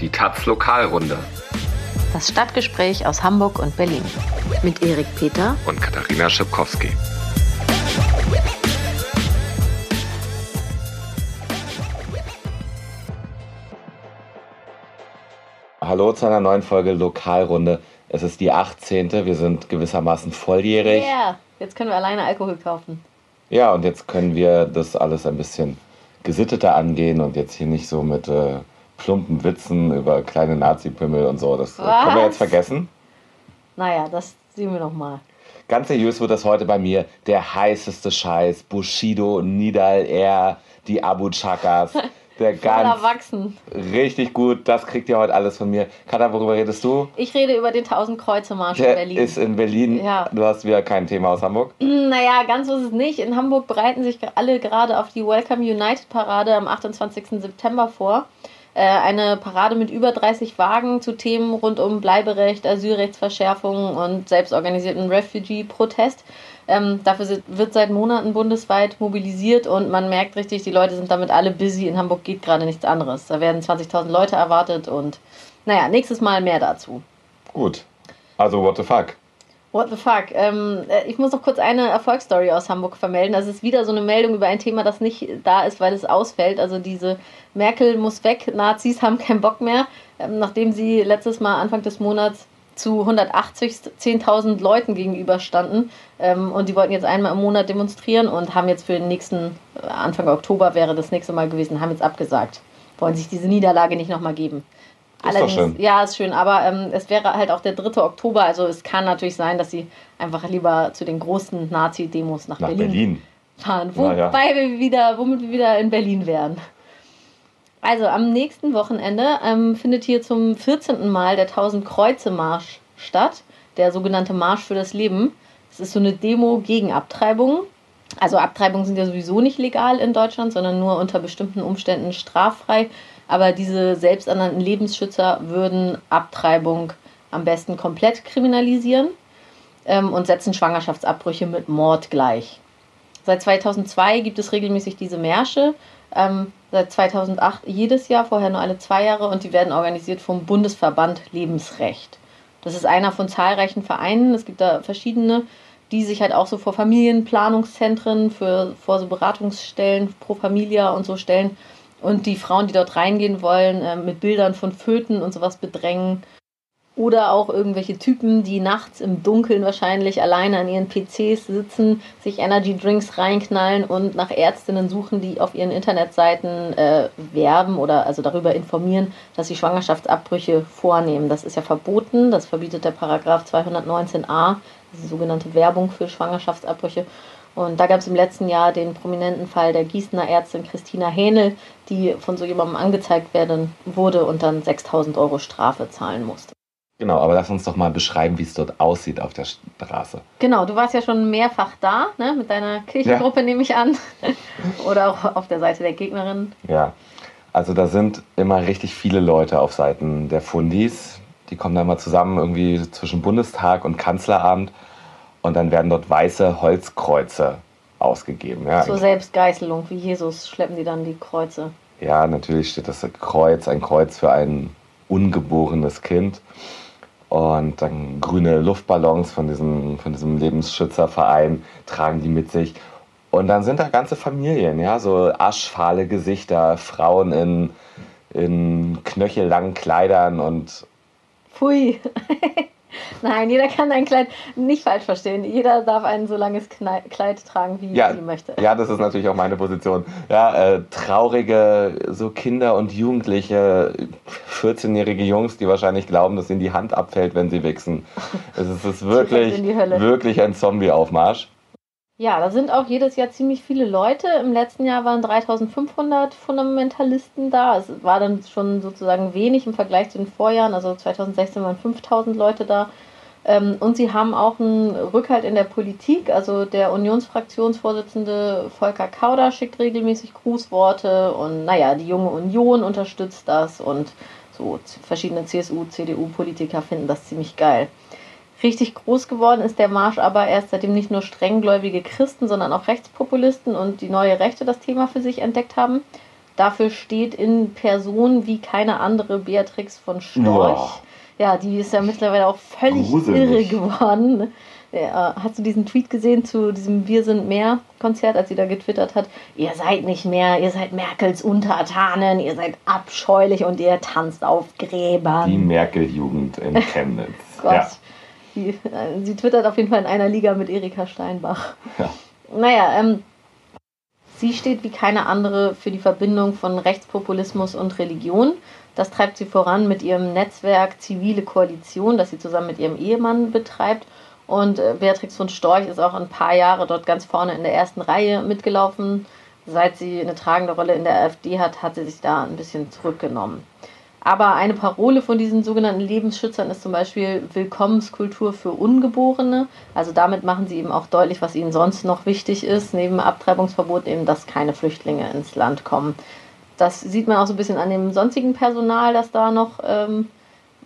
Die Taz Lokalrunde. Das Stadtgespräch aus Hamburg und Berlin. Mit Erik Peter und Katharina Schipkowski. Hallo zu einer neuen Folge Lokalrunde. Es ist die 18. Wir sind gewissermaßen volljährig. Ja, yeah. jetzt können wir alleine Alkohol kaufen. Ja, und jetzt können wir das alles ein bisschen gesitteter angehen und jetzt hier nicht so mit äh, plumpen Witzen über kleine Nazi-Pimmel und so. Das Was? können wir jetzt vergessen. Naja, das sehen wir noch mal. Ganz seriös wird das heute bei mir der heißeste Scheiß. Bushido, Nidal Air, die Abu Chakas. Der ganz erwachsen. Richtig gut, das kriegt ihr heute alles von mir. Katha, worüber redest du? Ich rede über den 1000 Kreuze Marsch in Berlin. ist in Berlin. Ja. Du hast wieder kein Thema aus Hamburg? Hm, naja, ganz so ist es nicht. In Hamburg bereiten sich alle gerade auf die Welcome United Parade am 28. September vor. Äh, eine Parade mit über 30 Wagen zu Themen rund um Bleiberecht, Asylrechtsverschärfung und selbstorganisierten Refugee-Protest. Ähm, dafür wird seit Monaten bundesweit mobilisiert und man merkt richtig, die Leute sind damit alle busy. In Hamburg geht gerade nichts anderes. Da werden 20.000 Leute erwartet und naja, nächstes Mal mehr dazu. Gut. Also, what the fuck? What the fuck? Ähm, äh, ich muss noch kurz eine Erfolgsstory aus Hamburg vermelden. Das ist wieder so eine Meldung über ein Thema, das nicht da ist, weil es ausfällt. Also diese Merkel muss weg, Nazis haben keinen Bock mehr, ähm, nachdem sie letztes Mal Anfang des Monats zu 180 10.000 Leuten gegenüberstanden. Ähm, und die wollten jetzt einmal im Monat demonstrieren und haben jetzt für den nächsten, äh, Anfang Oktober wäre das nächste Mal gewesen, haben jetzt abgesagt. Wollen sich diese Niederlage nicht nochmal geben. Ist Allerdings, schön. ja, ist schön, aber ähm, es wäre halt auch der 3. Oktober, also es kann natürlich sein, dass sie einfach lieber zu den großen Nazi-Demos nach, nach, Berlin, Berlin. fahren. Wobei ja. wir wieder, womit wir wieder in Berlin wären. Also am nächsten Wochenende ähm, findet hier zum 14. Mal der 1000 Kreuze Marsch statt, der sogenannte Marsch für das Leben. Es ist so eine Demo gegen Abtreibung. Also Abtreibungen sind ja sowieso nicht legal in Deutschland, sondern nur unter bestimmten Umständen straffrei. Aber diese selbsternannten Lebensschützer würden Abtreibung am besten komplett kriminalisieren ähm, und setzen Schwangerschaftsabbrüche mit Mord gleich. Seit 2002 gibt es regelmäßig diese Märsche ähm, seit 2008 jedes Jahr, vorher nur alle zwei Jahre und die werden organisiert vom Bundesverband Lebensrecht. Das ist einer von zahlreichen Vereinen, es gibt da verschiedene, die sich halt auch so vor Familienplanungszentren, für, vor so Beratungsstellen, pro Familia und so stellen und die Frauen, die dort reingehen wollen, äh, mit Bildern von Föten und sowas bedrängen oder auch irgendwelche Typen, die nachts im Dunkeln wahrscheinlich alleine an ihren PCs sitzen, sich Energy Drinks reinknallen und nach Ärztinnen suchen, die auf ihren Internetseiten äh, werben oder also darüber informieren, dass sie Schwangerschaftsabbrüche vornehmen. Das ist ja verboten, das verbietet der Paragraph 219a, das ist sogenannte Werbung für Schwangerschaftsabbrüche. Und da gab es im letzten Jahr den prominenten Fall der Gießener Ärztin Christina Hähnel, die von so jemandem angezeigt werden wurde und dann 6000 Euro Strafe zahlen musste. Genau, aber lass uns doch mal beschreiben, wie es dort aussieht auf der Straße. Genau, du warst ja schon mehrfach da, ne, mit deiner Kirchengruppe ja. nehme ich an. Oder auch auf der Seite der Gegnerin. Ja, also da sind immer richtig viele Leute auf Seiten der Fundis. Die kommen da immer zusammen irgendwie zwischen Bundestag und Kanzleramt und dann werden dort weiße Holzkreuze ausgegeben. Ja. Zur Selbstgeißelung, wie Jesus schleppen die dann die Kreuze. Ja, natürlich steht das Kreuz, ein Kreuz für ein ungeborenes Kind und dann grüne Luftballons von diesem, von diesem Lebensschützerverein tragen die mit sich. Und dann sind da ganze Familien, ja, so aschfahle Gesichter, Frauen in, in knöchellangen Kleidern und. Pfui. Nein, jeder kann ein Kleid nicht falsch verstehen. Jeder darf ein so langes Kleid tragen, wie ja, sie möchte. Ja, das ist natürlich auch meine Position. Ja, äh, traurige so Kinder und Jugendliche, 14-jährige Jungs, die wahrscheinlich glauben, dass ihnen die Hand abfällt, wenn sie wichsen. Es ist, es ist wirklich, wirklich ein Zombie-Aufmarsch. Ja, da sind auch jedes Jahr ziemlich viele Leute. Im letzten Jahr waren 3500 Fundamentalisten da. Es war dann schon sozusagen wenig im Vergleich zu den Vorjahren. Also 2016 waren 5000 Leute da. Ähm, und sie haben auch einen Rückhalt in der Politik. Also der Unionsfraktionsvorsitzende Volker Kauder schickt regelmäßig Grußworte. Und naja, die junge Union unterstützt das. Und so verschiedene CSU, CDU-Politiker finden das ziemlich geil. Richtig groß geworden ist der Marsch aber erst seitdem nicht nur strenggläubige Christen, sondern auch Rechtspopulisten und die neue Rechte das Thema für sich entdeckt haben. dafür steht in Person wie keine andere Beatrix von Storch. Oh. Ja, die ist ja mittlerweile auch völlig Gruselig. irre geworden. Ja, hast du diesen Tweet gesehen zu diesem Wir sind mehr Konzert, als sie da getwittert hat? Ihr seid nicht mehr, ihr seid Merkels Untertanen, ihr seid abscheulich und ihr tanzt auf Gräbern. Die Merkel-Jugend in Chemnitz. Gott. Ja. Die, äh, sie twittert auf jeden Fall in einer Liga mit Erika Steinbach. Ja. Naja, ähm, sie steht wie keine andere für die Verbindung von Rechtspopulismus und Religion. Das treibt sie voran mit ihrem Netzwerk Zivile Koalition, das sie zusammen mit ihrem Ehemann betreibt und äh, Beatrix von Storch ist auch ein paar Jahre dort ganz vorne in der ersten Reihe mitgelaufen. Seit sie eine tragende Rolle in der AfD hat, hat sie sich da ein bisschen zurückgenommen. Aber eine Parole von diesen sogenannten Lebensschützern ist zum Beispiel Willkommenskultur für Ungeborene. Also damit machen sie eben auch deutlich, was ihnen sonst noch wichtig ist, neben Abtreibungsverbot eben, dass keine Flüchtlinge ins Land kommen. Das sieht man auch so ein bisschen an dem sonstigen Personal, das da noch ähm,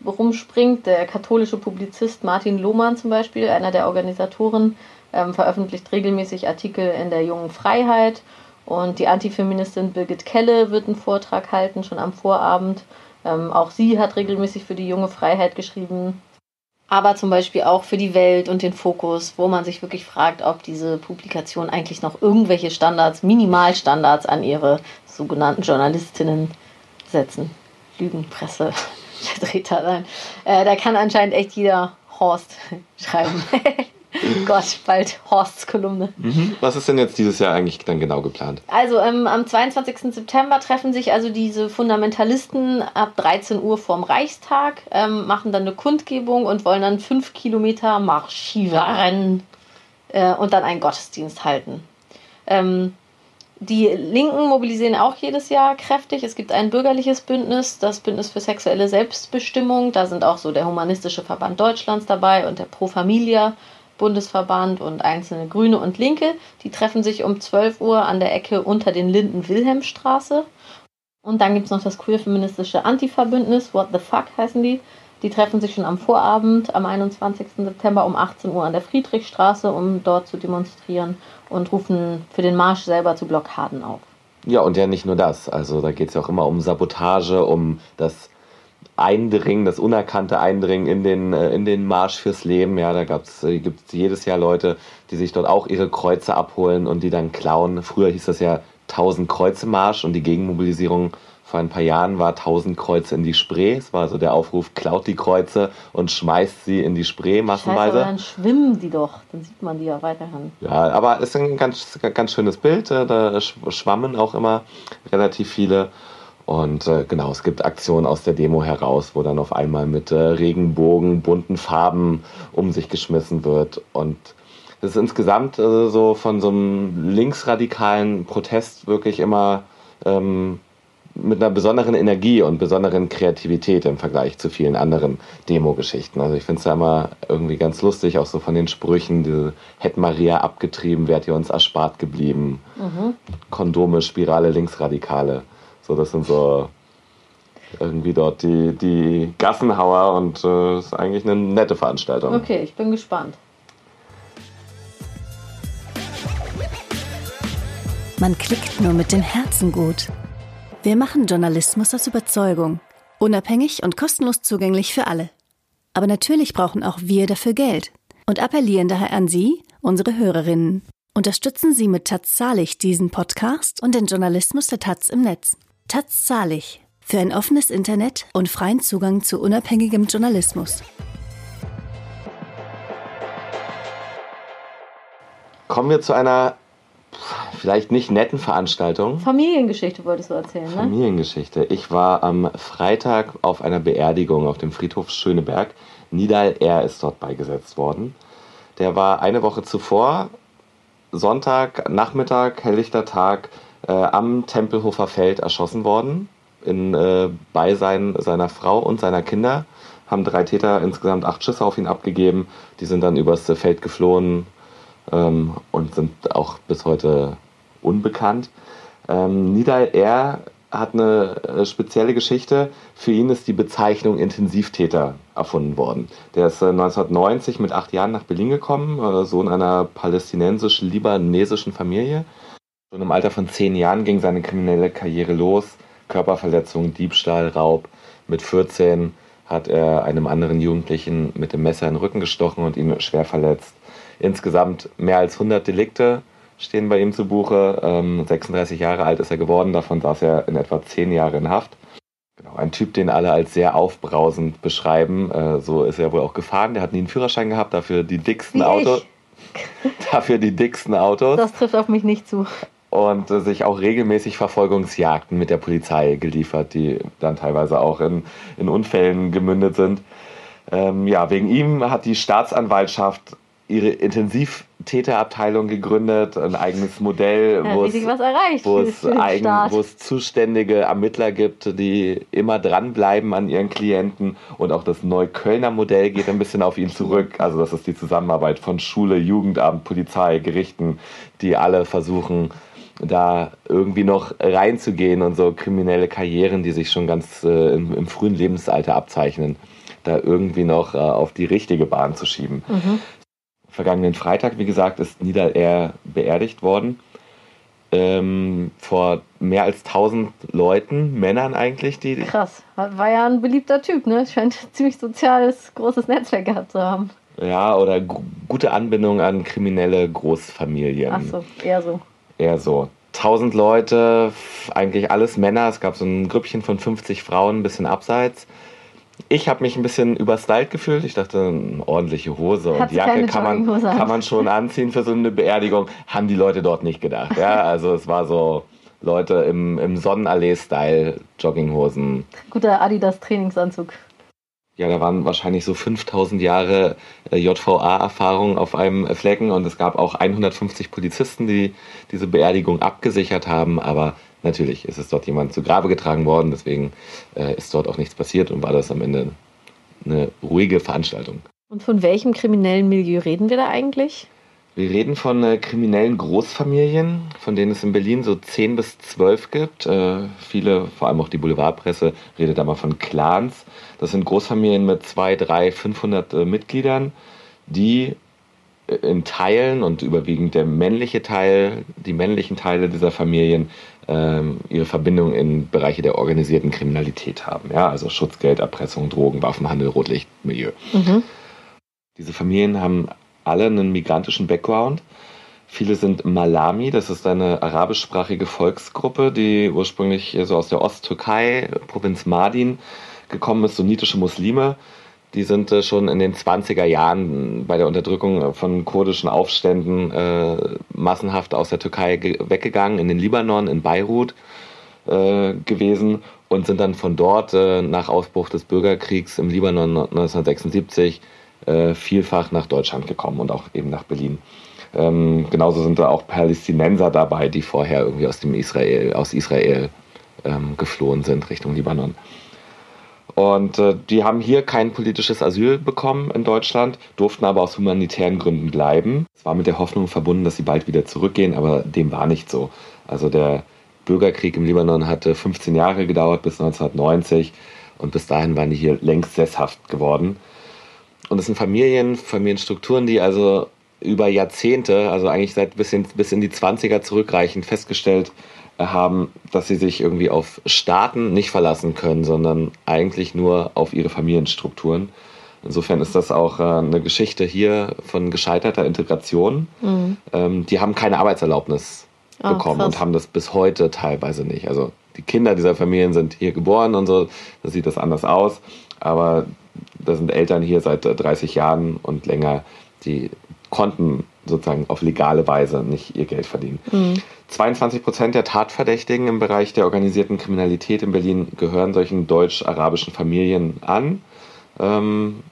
rumspringt. Der katholische Publizist Martin Lohmann zum Beispiel, einer der Organisatoren, ähm, veröffentlicht regelmäßig Artikel in der Jungen Freiheit. Und die Antifeministin Birgit Kelle wird einen Vortrag halten, schon am Vorabend. Ähm, auch sie hat regelmäßig für die Junge Freiheit geschrieben. Aber zum Beispiel auch für die Welt und den Fokus, wo man sich wirklich fragt, ob diese Publikation eigentlich noch irgendwelche Standards, Minimalstandards an ihre sogenannten Journalistinnen setzen. Lügenpresse. Vertreter sein. Äh, da kann anscheinend echt jeder Horst schreiben. Gott, bald Horsts Kolumne. Mhm. Was ist denn jetzt dieses Jahr eigentlich dann genau geplant? Also ähm, am 22. September treffen sich also diese Fundamentalisten ab 13 Uhr vorm Reichstag, ähm, machen dann eine Kundgebung und wollen dann fünf Kilometer marschieren äh, und dann einen Gottesdienst halten. Ähm, die Linken mobilisieren auch jedes Jahr kräftig. Es gibt ein bürgerliches Bündnis, das Bündnis für sexuelle Selbstbestimmung. Da sind auch so der Humanistische Verband Deutschlands dabei und der Pro Familia Bundesverband und einzelne Grüne und Linke. Die treffen sich um 12 Uhr an der Ecke unter den Linden Wilhelmstraße. Und dann gibt es noch das queer-feministische Antifa-Bündnis, What the Fuck heißen die. Die treffen sich schon am Vorabend, am 21. September um 18 Uhr an der Friedrichstraße, um dort zu demonstrieren und rufen für den Marsch selber zu Blockaden auf. Ja, und ja nicht nur das. Also da geht es ja auch immer um Sabotage, um das Eindringen, das unerkannte Eindringen in den, äh, in den Marsch fürs Leben. Ja, da äh, gibt es jedes Jahr Leute, die sich dort auch ihre Kreuze abholen und die dann klauen. Früher hieß das ja 1000 Kreuze Marsch und die Gegenmobilisierung vor ein paar Jahren war 1000 Kreuze in die Spree. Es war so der Aufruf, klaut die Kreuze und schmeißt sie in die Spree massenweise. Scheiße, dann schwimmen die doch, dann sieht man die ja weiterhin. Ja, aber es ist ein ganz, ganz schönes Bild. Äh, da schwammen auch immer relativ viele. Und äh, genau, es gibt Aktionen aus der Demo heraus, wo dann auf einmal mit äh, Regenbogen, bunten Farben um sich geschmissen wird. Und das ist insgesamt äh, so von so einem linksradikalen Protest wirklich immer ähm, mit einer besonderen Energie und besonderen Kreativität im Vergleich zu vielen anderen Demo-Geschichten. Also ich finde es ja immer irgendwie ganz lustig, auch so von den Sprüchen, diese hätte Maria abgetrieben, wärt ihr uns erspart geblieben. Mhm. Kondome, Spirale, Linksradikale. So, das sind so irgendwie dort die, die Gassenhauer und es äh, ist eigentlich eine nette Veranstaltung. Okay, ich bin gespannt. Man klickt nur mit dem Herzen gut. Wir machen Journalismus aus Überzeugung. Unabhängig und kostenlos zugänglich für alle. Aber natürlich brauchen auch wir dafür Geld und appellieren daher an Sie, unsere Hörerinnen. Unterstützen Sie mit Taz Zahlig diesen Podcast und den Journalismus der Taz im Netz. Taz Zahlig für ein offenes Internet und freien Zugang zu unabhängigem Journalismus. Kommen wir zu einer vielleicht nicht netten Veranstaltung. Familiengeschichte wolltest du erzählen, ne? Familiengeschichte. Ich war am Freitag auf einer Beerdigung auf dem Friedhof Schöneberg. Nidal R. ist dort beigesetzt worden. Der war eine Woche zuvor, Sonntag, Nachmittag, helllichter Tag, äh, am Tempelhofer Feld erschossen worden. In äh, Beisein seiner Frau und seiner Kinder. Haben drei Täter insgesamt acht Schüsse auf ihn abgegeben. Die sind dann übers Feld geflohen, ähm, und sind auch bis heute unbekannt. Ähm, Nidal R. hat eine äh, spezielle Geschichte. Für ihn ist die Bezeichnung Intensivtäter erfunden worden. Der ist äh, 1990 mit acht Jahren nach Berlin gekommen, äh, Sohn einer palästinensisch-libanesischen Familie. Schon im Alter von zehn Jahren ging seine kriminelle Karriere los. Körperverletzung, Diebstahl, Raub. Mit 14 hat er einem anderen Jugendlichen mit dem Messer in den Rücken gestochen und ihn schwer verletzt. Insgesamt mehr als 100 Delikte stehen bei ihm zu Buche. Ähm, 36 Jahre alt ist er geworden, davon saß er in etwa 10 Jahre in Haft. Genau, ein Typ, den alle als sehr aufbrausend beschreiben. Äh, so ist er wohl auch gefahren. Der hat nie einen Führerschein gehabt, dafür die dicksten Autos. dafür die dicksten Autos. Das trifft auf mich nicht zu. Und äh, sich auch regelmäßig Verfolgungsjagden mit der Polizei geliefert, die dann teilweise auch in, in Unfällen gemündet sind. Ähm, ja, wegen ihm hat die Staatsanwaltschaft ihre Intensivtäterabteilung gegründet, ein eigenes Modell, ja, wo, es, wo, es eigen, wo es zuständige Ermittler gibt, die immer dranbleiben an ihren Klienten. Und auch das Neuköllner Modell geht ein bisschen auf ihn zurück. Also das ist die Zusammenarbeit von Schule, Jugendamt, Polizei, Gerichten, die alle versuchen, da irgendwie noch reinzugehen und so kriminelle Karrieren, die sich schon ganz äh, im, im, frühen Lebensalter abzeichnen, da irgendwie noch äh, auf die richtige Bahn zu schieben. Mhm vergangenen Freitag, wie gesagt, ist Niederer beerdigt worden. Ähm, vor mehr als 1000 Leuten, Männern eigentlich. Die Krass, war ja ein beliebter Typ, ne? Scheint ein ziemlich soziales, großes Netzwerk gehabt zu haben. Ja, oder gute Anbindung an kriminelle Großfamilien. Ach so, eher so. Eher so. 1000 Leute, eigentlich alles Männer. Es gab so ein Grüppchen von 50 Frauen, ein bisschen abseits ich habe mich ein bisschen überstylt gefühlt. Ich dachte, eine ordentliche Hose und Jacke kann man, kann man schon anziehen für so eine Beerdigung. Haben die Leute dort nicht gedacht. Ja, also es war so Leute im, im Sonnenallee-Style, Jogginghosen. Guter Adidas-Trainingsanzug. Ja, da waren wahrscheinlich so 5000 Jahre äh, JVA-Erfahrung auf einem Flecken und es gab auch 150 Polizisten, die diese Beerdigung abgesichert haben, aber Natürlich ist es dort jemand zu Grabe getragen worden, deswegen äh, ist dort auch nichts passiert und war das am Ende eine ruhige Veranstaltung. Und von welchem kriminellen Milieu reden wir da eigentlich? Wir reden von äh, kriminellen Großfamilien, von denen es in Berlin so 10 bis 12 gibt. Äh, viele, vor allem auch die Boulevardpresse, redet da mal von Clans. Das sind Großfamilien mit 2, 3, 500 Mitgliedern, die in Teilen und überwiegend der männliche Teil, die männlichen Teile dieser Familien ähm, ihre Verbindung in Bereiche der organisierten Kriminalität haben. Ja, also Schutzgeld, Erpressung, Drogen, Waffenhandel, Rotlichtmilieu. Mhm. Diese Familien haben alle einen migrantischen Background. Viele sind Malami, das ist eine arabischsprachige Volksgruppe, die ursprünglich so aus der Osttürkei, Provinz Mardin, gekommen ist, sunnitische Muslime, die sind äh, schon in den 20er Jahren bei der Unterdrückung von kurdischen Aufständen äh, massenhaft aus der Türkei weggegangen, in den Libanon, in Beirut äh, gewesen und sind dann von dort äh, nach Ausbruch des Bürgerkriegs im Libanon 1976 äh, vielfach nach Deutschland gekommen und auch eben nach Berlin. Ähm, genauso sind da auch Palästinenser dabei, die vorher irgendwie aus dem Israel, aus Israel ähm, geflohen sind Richtung Libanon. Und äh, die haben hier kein politisches Asyl bekommen in Deutschland, durften aber aus humanitären Gründen bleiben. Es war mit der Hoffnung verbunden, dass sie bald wieder zurückgehen, aber dem war nicht so. Also der Bürgerkrieg im Libanon hatte 15 Jahre gedauert bis 1990 und bis dahin waren die hier längst sesshaft geworden. Und es sind Familien, Familienstrukturen, die also über Jahrzehnte, also eigentlich seit bis in, bis in die 20er zurückreichend festgestellt haben, dass sie sich irgendwie auf Staaten nicht verlassen können, sondern eigentlich nur auf ihre Familienstrukturen. Insofern ist das auch äh, eine Geschichte hier von gescheiterter Integration. Mhm. Ähm, die haben keine Arbeitserlaubnis oh, bekommen krass. und haben das bis heute teilweise nicht. Also die Kinder dieser Familien sind hier geboren und so, da sieht das anders aus. Aber da sind Eltern hier seit 30 Jahren und länger, die konnten sozusagen auf legale Weise nicht ihr Geld verdienen. Mhm. 22 Prozent der Tatverdächtigen im Bereich der organisierten Kriminalität in Berlin gehören solchen deutsch-arabischen Familien an. Ähm,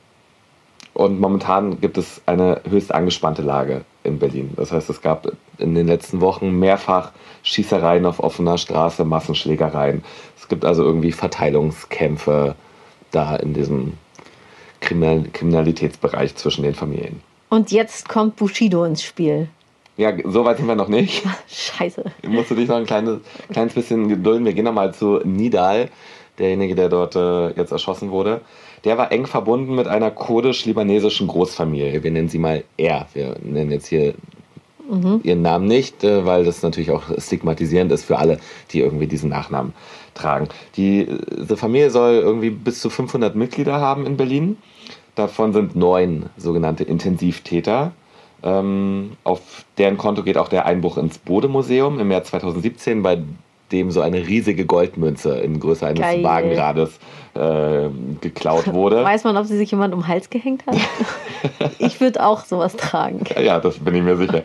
und momentan gibt es eine höchst angespannte Lage in Berlin. Das heißt, es gab in den letzten Wochen mehrfach Schießereien auf offener Straße, Massenschlägereien. Es gibt also irgendwie Verteilungskämpfe da in diesem Kriminalitätsbereich zwischen den Familien. Und jetzt kommt Bushido ins Spiel. Ja, so weit sind wir noch nicht. Scheiße. Musst du dich noch ein kleines, kleines bisschen gedulden. Wir gehen nochmal zu Nidal, derjenige, der dort äh, jetzt erschossen wurde. Der war eng verbunden mit einer kurdisch-libanesischen Großfamilie. Wir nennen sie mal R. Wir nennen jetzt hier mhm. ihren Namen nicht, äh, weil das natürlich auch stigmatisierend ist für alle, die irgendwie diesen Nachnamen tragen. Die, diese Familie soll irgendwie bis zu 500 Mitglieder haben in Berlin. Davon sind neun sogenannte Intensivtäter. Ähm, auf deren Konto geht auch der Einbruch ins Bodemuseum im März 2017, bei dem so eine riesige Goldmünze in Größe eines Geil. Wagenrades äh, geklaut wurde. Weiß man, ob sie sich jemand um den Hals gehängt hat? ich würde auch sowas tragen. Ja, das bin ich mir sicher.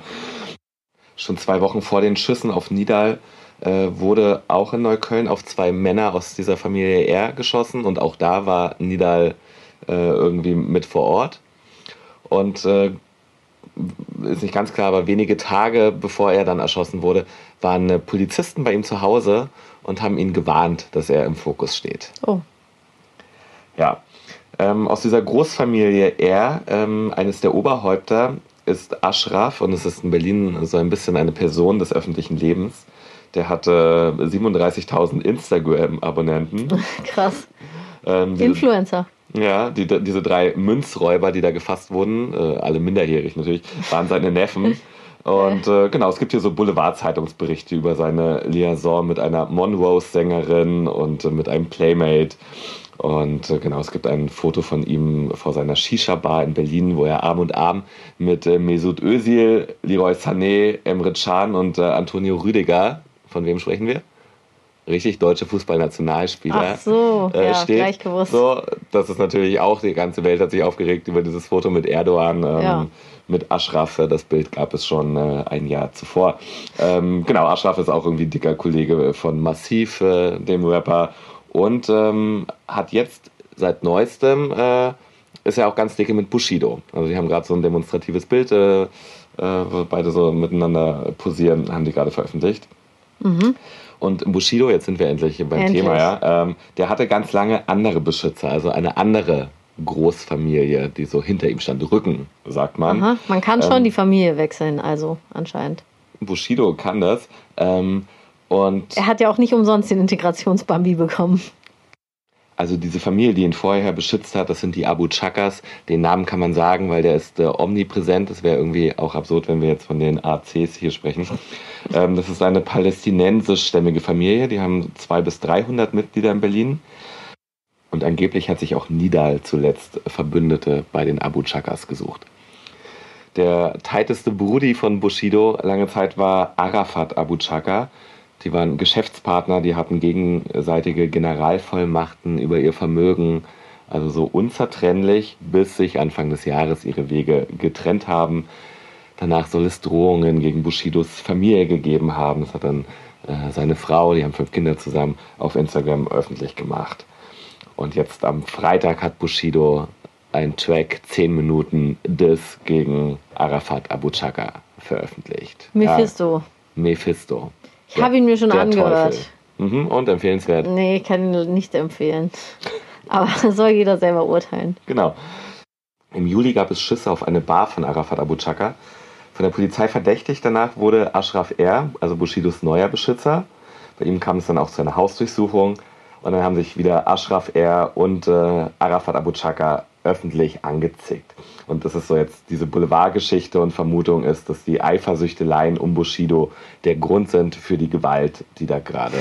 Schon zwei Wochen vor den Schüssen auf Nidal äh, wurde auch in Neukölln auf zwei Männer aus dieser Familie R geschossen und auch da war Nidal äh, irgendwie mit vor Ort. Und äh, ist nicht ganz klar, aber wenige Tage bevor er dann erschossen wurde, waren Polizisten bei ihm zu Hause und haben ihn gewarnt, dass er im Fokus steht. Oh. Ja. Ähm, aus dieser Großfamilie R, ähm, eines der Oberhäupter, ist Ashraf und es ist in Berlin so ein bisschen eine Person des öffentlichen Lebens. Der hatte 37.000 Instagram-Abonnenten. Krass. Ähm, Influencer. Ja, die, diese drei Münzräuber, die da gefasst wurden, äh, alle minderjährig natürlich, waren seine Neffen. Und äh, genau, es gibt hier so Boulevard-Zeitungsberichte über seine Liaison mit einer Monrose-Sängerin und äh, mit einem Playmate. Und äh, genau, es gibt ein Foto von ihm vor seiner Shisha-Bar in Berlin, wo er Arm und Arm mit äh, Mesut Özil, Leroy Sané, Emre Can und äh, Antonio Rüdiger, von wem sprechen wir? richtig deutsche Fußballnationalspieler so, äh, ja, steht. Gleich gewusst. So, das ist natürlich auch, die ganze Welt hat sich aufgeregt über dieses Foto mit Erdogan. Ähm, ja. Mit Ashraf, das Bild gab es schon äh, ein Jahr zuvor. Ähm, genau, Ashraf ist auch irgendwie dicker Kollege von Massiv, äh, dem Rapper. Und ähm, hat jetzt seit neuestem, äh, ist er auch ganz dicke mit Bushido. Also die haben gerade so ein demonstratives Bild, äh, äh, wo beide so miteinander posieren, haben die gerade veröffentlicht. Mhm. Und Bushido, jetzt sind wir endlich beim endlich. Thema, ja, ähm, der hatte ganz lange andere Beschützer, also eine andere Großfamilie, die so hinter ihm stand. Rücken, sagt man. Aha, man kann schon ähm, die Familie wechseln, also anscheinend. Bushido kann das. Ähm, und er hat ja auch nicht umsonst den Integrationsbambi bekommen. Also diese Familie, die ihn vorher beschützt hat, das sind die Abu Chakas. Den Namen kann man sagen, weil der ist äh, omnipräsent. Das wäre irgendwie auch absurd, wenn wir jetzt von den ACs hier sprechen. Ähm, das ist eine palästinensischstämmige Familie. Die haben zwei bis 300 Mitglieder in Berlin. Und angeblich hat sich auch Nidal zuletzt Verbündete bei den Abu Chakas gesucht. Der tighteste Brudi von Bushido lange Zeit war Arafat Abu Chaka. Die waren Geschäftspartner, die hatten gegenseitige Generalvollmachten über ihr Vermögen, also so unzertrennlich, bis sich Anfang des Jahres ihre Wege getrennt haben. Danach soll es Drohungen gegen Bushidos Familie gegeben haben. Das hat dann äh, seine Frau, die haben fünf Kinder zusammen, auf Instagram öffentlich gemacht. Und jetzt am Freitag hat Bushido ein Track 10 Minuten Diss gegen Arafat Abu Chaka veröffentlicht. Mephisto. Ja, Mephisto. Ich habe ihn mir schon angehört. Mhm, und empfehlenswert? Nee, ich kann ihn nicht empfehlen. Aber soll jeder selber urteilen. Genau. Im Juli gab es Schüsse auf eine Bar von Arafat Abu Chaka. Von der Polizei verdächtigt danach wurde Ashraf R., also Bushidos neuer Beschützer. Bei ihm kam es dann auch zu einer Hausdurchsuchung. Und dann haben sich wieder Ashraf R. und äh, Arafat Abu Chaka öffentlich angezickt. Und das ist so jetzt diese Boulevardgeschichte und Vermutung ist, dass die Eifersüchteleien um Bushido der Grund sind für die Gewalt, die da gerade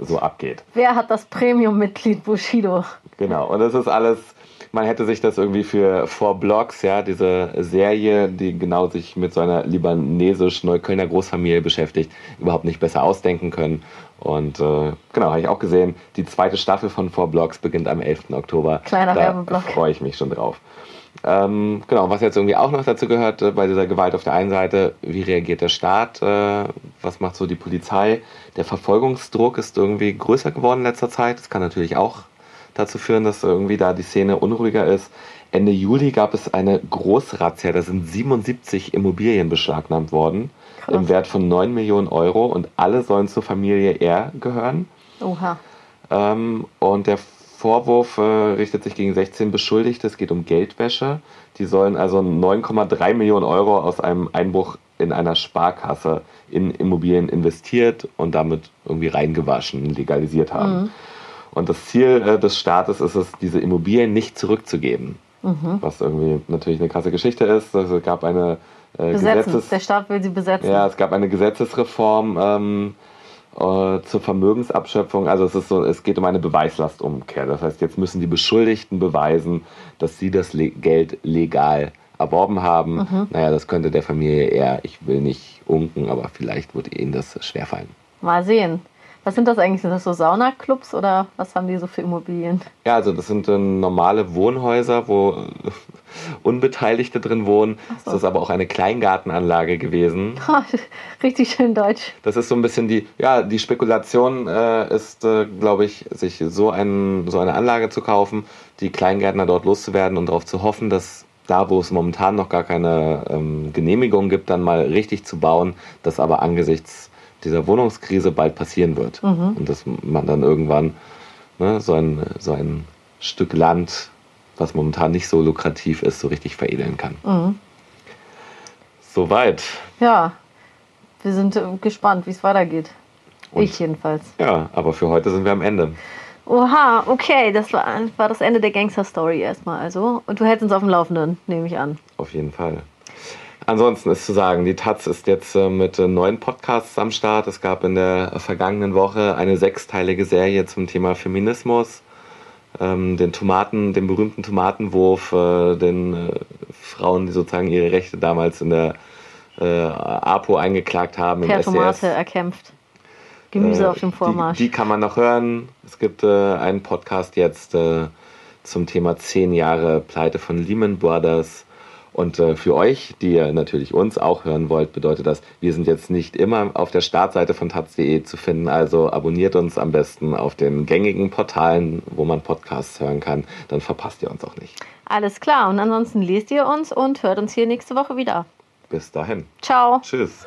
so abgeht. Wer hat das Premium-Mitglied Bushido? Genau, und das ist alles man hätte sich das irgendwie für Four Blocks, ja, diese Serie, die genau sich mit so einer libanesisch-neuköllner Großfamilie beschäftigt, überhaupt nicht besser ausdenken können. Und äh, genau, habe ich auch gesehen, die zweite Staffel von Four Blocks beginnt am 11. Oktober. Kleiner da Werbeblock. freue ich mich schon drauf. Ähm, genau, was jetzt irgendwie auch noch dazu gehört, äh, bei dieser Gewalt auf der einen Seite, wie reagiert der Staat, äh, was macht so die Polizei? Der Verfolgungsdruck ist irgendwie größer geworden in letzter Zeit. Das kann natürlich auch dazu führen, dass irgendwie da die Szene unruhiger ist. Ende Juli gab es eine Großrazzia, da sind 77 Immobilien beschlagnahmt worden Krass. im Wert von 9 Millionen Euro und alle sollen zur Familie R gehören. Oha. Ähm, und der Vorwurf äh, richtet sich gegen 16 Beschuldigte. Es geht um Geldwäsche. Die sollen also 9,3 Millionen Euro aus einem Einbruch in einer Sparkasse in Immobilien investiert und damit irgendwie reingewaschen, legalisiert haben. Mhm. Und das Ziel äh, des Staates ist es, diese Immobilien nicht zurückzugeben. Mhm. Was irgendwie natürlich eine krasse Geschichte ist. Also es gab eine äh, Gesetzes der Staat will sie besetzen. Ja, es gab eine Gesetzesreform ähm, äh, zur Vermögensabschöpfung. Also es ist so, es geht um eine Beweislastumkehr. Das heißt, jetzt müssen die Beschuldigten beweisen, dass sie das Le Geld legal erworben haben. Mhm. Naja, das könnte der Familie eher, ich will nicht unken, aber vielleicht wird ihnen das schwerfallen. Mal sehen. Was sind das eigentlich? Sind das so Saunaclubs oder was haben die so für Immobilien? Ja, also das sind äh, normale Wohnhäuser, wo äh, Unbeteiligte drin wohnen. So. Das ist aber auch eine Kleingartenanlage gewesen. Richtig schön deutsch. Das ist so ein bisschen die, ja, die Spekulation äh, ist, äh, glaube ich, sich so, ein, so eine Anlage zu kaufen, die Kleingärtner dort loszuwerden und darauf zu hoffen, dass da, wo es momentan noch gar keine ähm, Genehmigung gibt, dann mal richtig zu bauen, das aber angesichts dieser Wohnungskrise bald passieren wird. Mhm. Und dass man dann irgendwann ne, so, ein, so ein Stück Land, was momentan nicht so lukrativ ist, so richtig veredeln kann. Mhm. Soweit. Ja, wir sind äh, gespannt, wie es weitergeht. Und, ich jedenfalls. Ja, aber für heute sind wir am Ende. Oha, okay, das war, war das Ende der Gangster-Story erstmal also. Und du hältst uns auf dem Laufenden, nehme ich an. Auf jeden Fall. Ansonsten ist zu sagen, die Taz ist jetzt äh, mit äh, neuen Podcasts am Start. Es gab in der vergangenen Woche eine sechsteilige Serie zum Thema Feminismus. Ähm, den Tomaten, den berühmten Tomatenwurf, äh, den Frauen, die sozusagen ihre Rechte damals in der APO eingeklagt haben. Per Tomate erkämpft. Gemüse auf dem Vormarsch. Die, die, kann man noch hören. Es gibt einen Podcast jetzt zum Thema zehn Jahre Pleite von Lehman Brothers. Und äh, für euch, die ihr natürlich uns auch hören wollt, bedeutet das, wir sind jetzt nicht immer auf der Startseite von taz.de zu finden. Also abonniert uns am besten auf den gängigen Portalen, wo man Podcasts hören kann. Dann verpasst ihr uns auch nicht. Alles klar. Und ansonsten lest ihr uns und hört uns hier nächste Woche wieder. Bis dahin. Ciao. Tschüss.